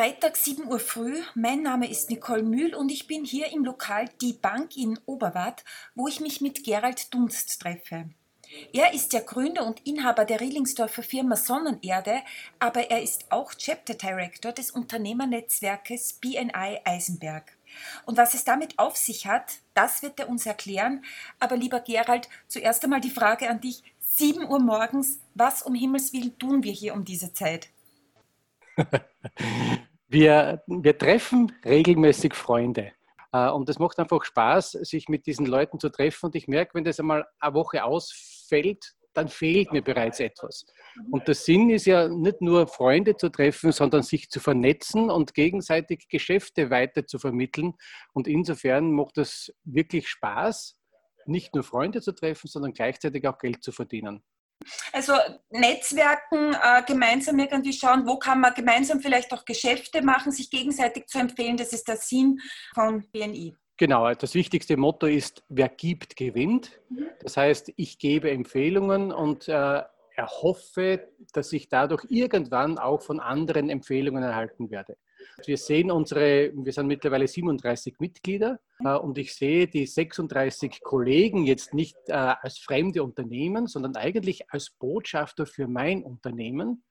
Freitag 7 Uhr früh. Mein Name ist Nicole Mühl und ich bin hier im Lokal Die Bank in Oberwart, wo ich mich mit Gerald Dunst treffe. Er ist der Gründer und Inhaber der Rielingsdorfer Firma Sonnenerde, aber er ist auch Chapter Director des Unternehmernetzwerkes BNI Eisenberg. Und was es damit auf sich hat, das wird er uns erklären. Aber lieber Gerald, zuerst einmal die Frage an dich. 7 Uhr morgens, was um Himmels Willen tun wir hier um diese Zeit? wir, wir treffen regelmäßig Freunde. Äh, und es macht einfach Spaß, sich mit diesen Leuten zu treffen. Und ich merke, wenn das einmal eine Woche ausfällt, dann fehlt mir bereits etwas. Und der Sinn ist ja nicht nur Freunde zu treffen, sondern sich zu vernetzen und gegenseitig Geschäfte weiter zu vermitteln. Und insofern macht es wirklich Spaß, nicht nur Freunde zu treffen, sondern gleichzeitig auch Geld zu verdienen. Also Netzwerken, äh, gemeinsam irgendwie schauen, wo kann man gemeinsam vielleicht auch Geschäfte machen, sich gegenseitig zu empfehlen, das ist der Sinn von BNI. Genau, das wichtigste Motto ist, wer gibt, gewinnt. Mhm. Das heißt, ich gebe Empfehlungen und äh, erhoffe, dass ich dadurch irgendwann auch von anderen Empfehlungen erhalten werde. Wir sehen unsere, wir sind mittlerweile 37 Mitglieder äh, und ich sehe die 36 Kollegen jetzt nicht äh, als fremde Unternehmen, sondern eigentlich als Botschafter für mein Unternehmen.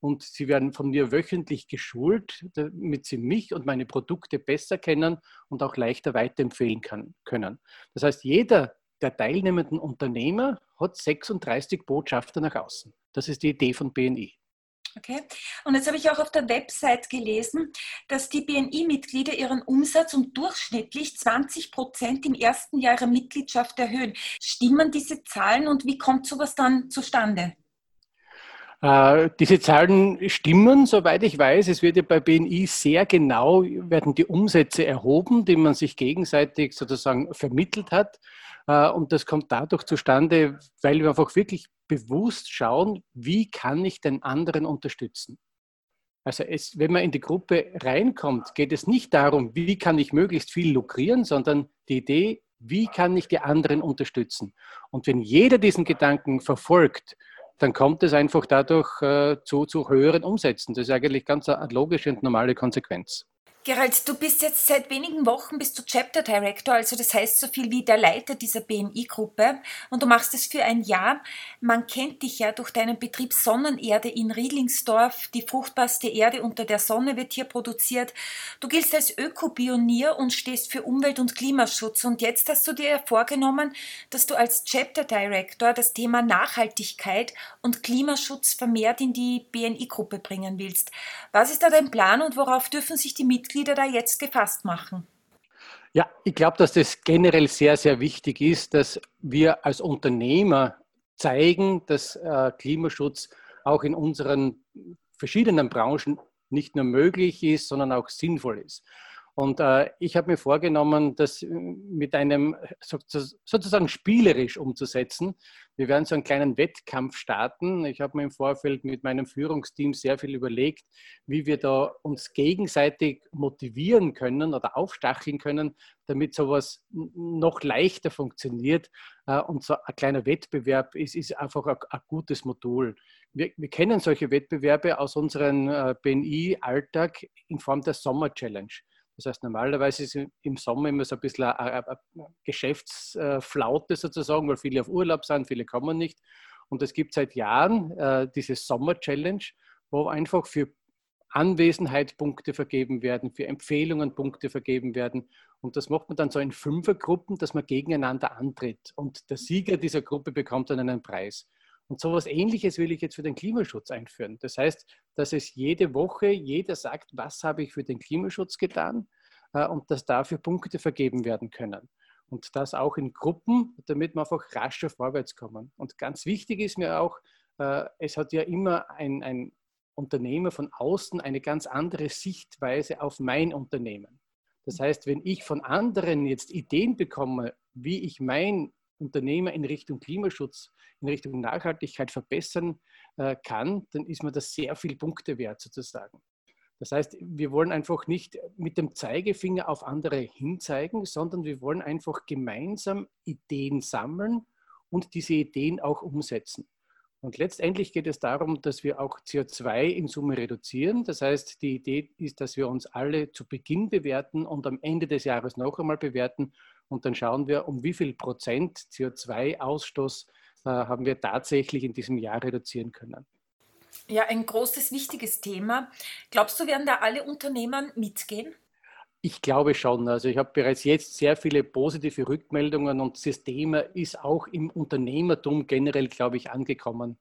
Und sie werden von mir wöchentlich geschult, damit sie mich und meine Produkte besser kennen und auch leichter weiterempfehlen kann, können. Das heißt, jeder der teilnehmenden Unternehmer hat 36 Botschafter nach außen. Das ist die Idee von BNI. Okay. Und jetzt habe ich auch auf der Website gelesen, dass die BNI-Mitglieder ihren Umsatz um durchschnittlich 20 Prozent im ersten Jahr ihrer Mitgliedschaft erhöhen. Stimmen diese Zahlen und wie kommt sowas dann zustande? Äh, diese Zahlen stimmen, soweit ich weiß. Es wird ja bei BNI sehr genau, werden die Umsätze erhoben, die man sich gegenseitig sozusagen vermittelt hat. Äh, und das kommt dadurch zustande, weil wir einfach wirklich bewusst schauen, wie kann ich den anderen unterstützen. Also es, wenn man in die Gruppe reinkommt, geht es nicht darum, wie kann ich möglichst viel lukrieren, sondern die Idee, wie kann ich die anderen unterstützen. Und wenn jeder diesen Gedanken verfolgt, dann kommt es einfach dadurch äh, zu, zu höheren Umsätzen. Das ist eigentlich ganz eine logische und normale Konsequenz. Gerald, du bist jetzt seit wenigen Wochen bist du Chapter Director, also das heißt so viel wie der Leiter dieser BMI-Gruppe und du machst es für ein Jahr. Man kennt dich ja durch deinen Betrieb Sonnenerde in Riedlingsdorf. Die fruchtbarste Erde unter der Sonne wird hier produziert. Du giltst als Ökopionier und stehst für Umwelt- und Klimaschutz und jetzt hast du dir vorgenommen, dass du als Chapter Director das Thema Nachhaltigkeit und Klimaschutz vermehrt in die BNI-Gruppe bringen willst. Was ist da dein Plan und worauf dürfen sich die Mitglieder Mitglieder da jetzt gefasst machen? Ja, ich glaube, dass das generell sehr, sehr wichtig ist, dass wir als Unternehmer zeigen, dass äh, Klimaschutz auch in unseren verschiedenen Branchen nicht nur möglich ist, sondern auch sinnvoll ist. Und äh, ich habe mir vorgenommen, das mit einem sozusagen spielerisch umzusetzen. Wir werden so einen kleinen Wettkampf starten. Ich habe mir im Vorfeld mit meinem Führungsteam sehr viel überlegt, wie wir da uns gegenseitig motivieren können oder aufstacheln können, damit sowas noch leichter funktioniert. Äh, und so ein kleiner Wettbewerb ist, ist einfach ein, ein gutes Modul. Wir, wir, kennen solche Wettbewerbe aus unserem äh, BNI-Alltag in Form der Sommer Challenge. Das heißt, normalerweise ist im Sommer immer so ein bisschen eine, Geschäftsflaute sozusagen, weil viele auf Urlaub sind, viele kommen nicht. Und es gibt seit Jahren äh, diese Sommer-Challenge, wo einfach für Anwesenheit Punkte vergeben werden, für Empfehlungen Punkte vergeben werden. Und das macht man dann so in Fünfergruppen, dass man gegeneinander antritt. Und der Sieger dieser Gruppe bekommt dann einen Preis. Und so etwas Ähnliches will ich jetzt für den Klimaschutz einführen. Das heißt, dass es jede Woche jeder sagt, was habe ich für den Klimaschutz getan und dass dafür Punkte vergeben werden können. Und das auch in Gruppen, damit wir einfach rascher vorwärts kommen. Und ganz wichtig ist mir auch, äh, es hat ja immer ein, ein Unternehmer von außen eine ganz andere Sichtweise auf mein Unternehmen. Das heißt, wenn ich von anderen jetzt Ideen bekomme, wie ich mein Unternehmer in Richtung Klimaschutz, in Richtung Nachhaltigkeit verbessern äh, kann, dann ist mir das sehr viel Punkte wert sozusagen. Das heißt, wir wollen einfach nicht mit dem Zeigefinger auf andere hinzeigen, sondern wir wollen einfach gemeinsam Ideen sammeln und diese Ideen auch umsetzen. Und letztendlich geht es darum, dass wir auch CO2 in Summe reduzieren. Das heißt, die Idee ist, dass wir uns alle zu Beginn bewerten und am Ende des Jahres noch einmal bewerten. Und dann schauen wir, um wie viel Prozent CO2-Ausstoß äh, haben wir tatsächlich in diesem Jahr reduzieren können. Ja, ein großes, wichtiges Thema. Glaubst du, werden da alle Unternehmen mitgehen? Ich glaube schon. Also ich habe bereits jetzt sehr viele positive Rückmeldungen und das Thema ist auch im Unternehmertum generell, glaube ich, angekommen.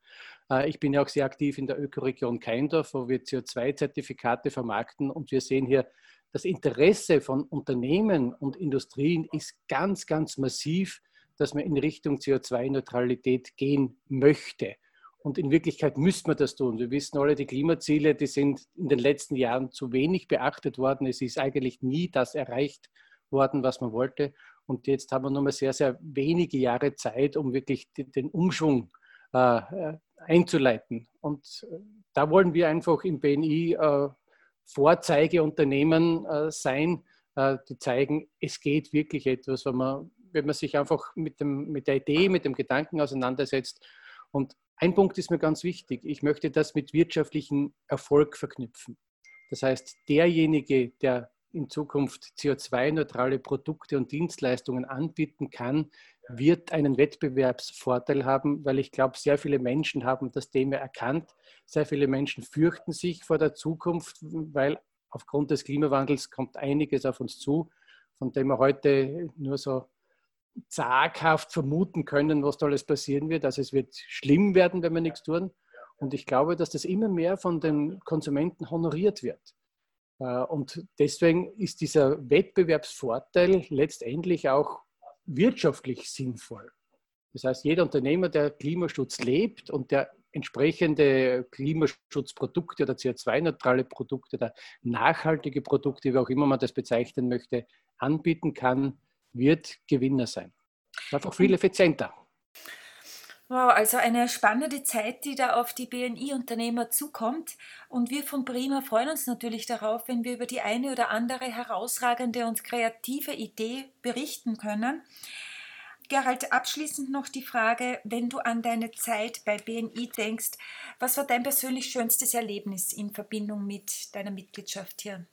Äh, ich bin ja auch sehr aktiv in der Ökoregion Keindorf, wo wir CO2-Zertifikate vermarkten und wir sehen hier, das Interesse von Unternehmen und Industrien ist ganz, ganz massiv, dass man in Richtung CO2-Neutralität gehen möchte. Und in Wirklichkeit müsste man das tun. Wir wissen alle, die Klimaziele, die sind in den letzten Jahren zu wenig beachtet worden. Es ist eigentlich nie das erreicht worden, was man wollte. Und jetzt haben wir nur mal sehr, sehr wenige Jahre Zeit, um wirklich den Umschwung äh, äh, einzuleiten. Und äh, da wollen wir einfach im BNI äh, Vorzeigeunternehmen äh, sein, äh, die zeigen, es geht wirklich etwas, wenn man, wenn man sich einfach mit, dem, mit der Idee, mit dem Gedanken auseinandersetzt. Und ein Punkt ist mir ganz wichtig. Ich möchte das mit wirtschaftlichem Erfolg verknüpfen. Das heißt, derjenige, der in Zukunft CO2-neutrale Produkte und Dienstleistungen anbieten kann, wird einen Wettbewerbsvorteil haben, weil ich glaube, sehr viele Menschen haben das Thema erkannt. Sehr viele Menschen fürchten sich vor der Zukunft, weil aufgrund des Klimawandels kommt einiges auf uns zu, von dem wir heute nur so zaghaft vermuten können, was da alles passieren wird. Also es wird schlimm werden, wenn wir nichts tun. Und ich glaube, dass das immer mehr von den Konsumenten honoriert wird. Äh, und deswegen ist dieser Wettbewerbsvorteil letztendlich auch wirtschaftlich sinnvoll. Das heißt, jeder Unternehmer, der Klimaschutz lebt und der entsprechende Klimaschutzprodukte oder CO2-neutrale Produkte oder nachhaltige Produkte, wie auch immer man das bezeichnen möchte, anbieten kann, wird Gewinner sein. Einfach viel effizienter. Wow, also eine spannende Zeit, die da auf die BNI-Unternehmer zukommt. Und wir von Prima freuen uns natürlich darauf, wenn wir über die eine oder andere herausragende und kreative Idee berichten können. Gerald, abschließend noch die Frage, wenn du an deine Zeit bei BNI denkst, was war dein persönlich schönstes Erlebnis in Verbindung mit deiner Mitgliedschaft hier?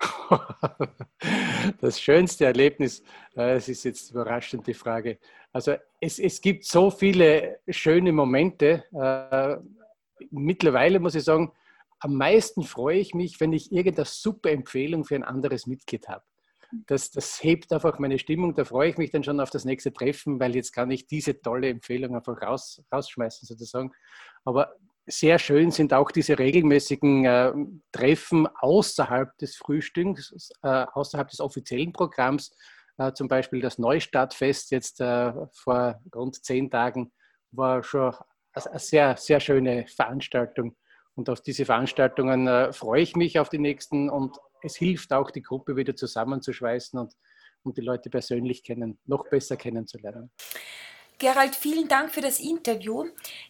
Das schönste Erlebnis, äh, es ist jetzt überraschend die Frage. Also es, es gibt so viele schöne Momente. Äh, mittlerweile muss ich sagen, am meisten freue ich mich, wenn ich irgendeine super Empfehlung für ein anderes Mitglied habe. Das, das hebt einfach meine Stimmung. Da freue ich mich dann schon auf das nächste Treffen, weil jetzt kann ich diese tolle Empfehlung einfach raus, rausschmeißen sozusagen. Aber sehr schön sind auch diese regelmäßigen äh, Treffen außerhalb des Frühstücks, äh, außerhalb des offiziellen Programms. Äh, zum Beispiel das Neustartfest jetzt äh, vor rund zehn Tagen war schon eine sehr, sehr schöne Veranstaltung. Und auf diese Veranstaltungen äh, freue ich mich auf die nächsten und es hilft auch, die Gruppe wieder zusammenzuschweißen und, und die Leute persönlich kennen, noch besser kennenzulernen. Gerald, vielen Dank für das Interview.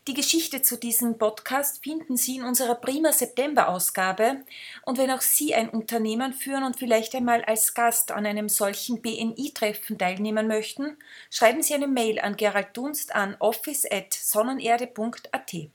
Die Geschichte zu diesem Podcast finden Sie in unserer Prima September-Ausgabe. Und wenn auch Sie ein Unternehmen führen und vielleicht einmal als Gast an einem solchen BNI-Treffen teilnehmen möchten, schreiben Sie eine Mail an Gerald Dunst an office.sonnenerde.at.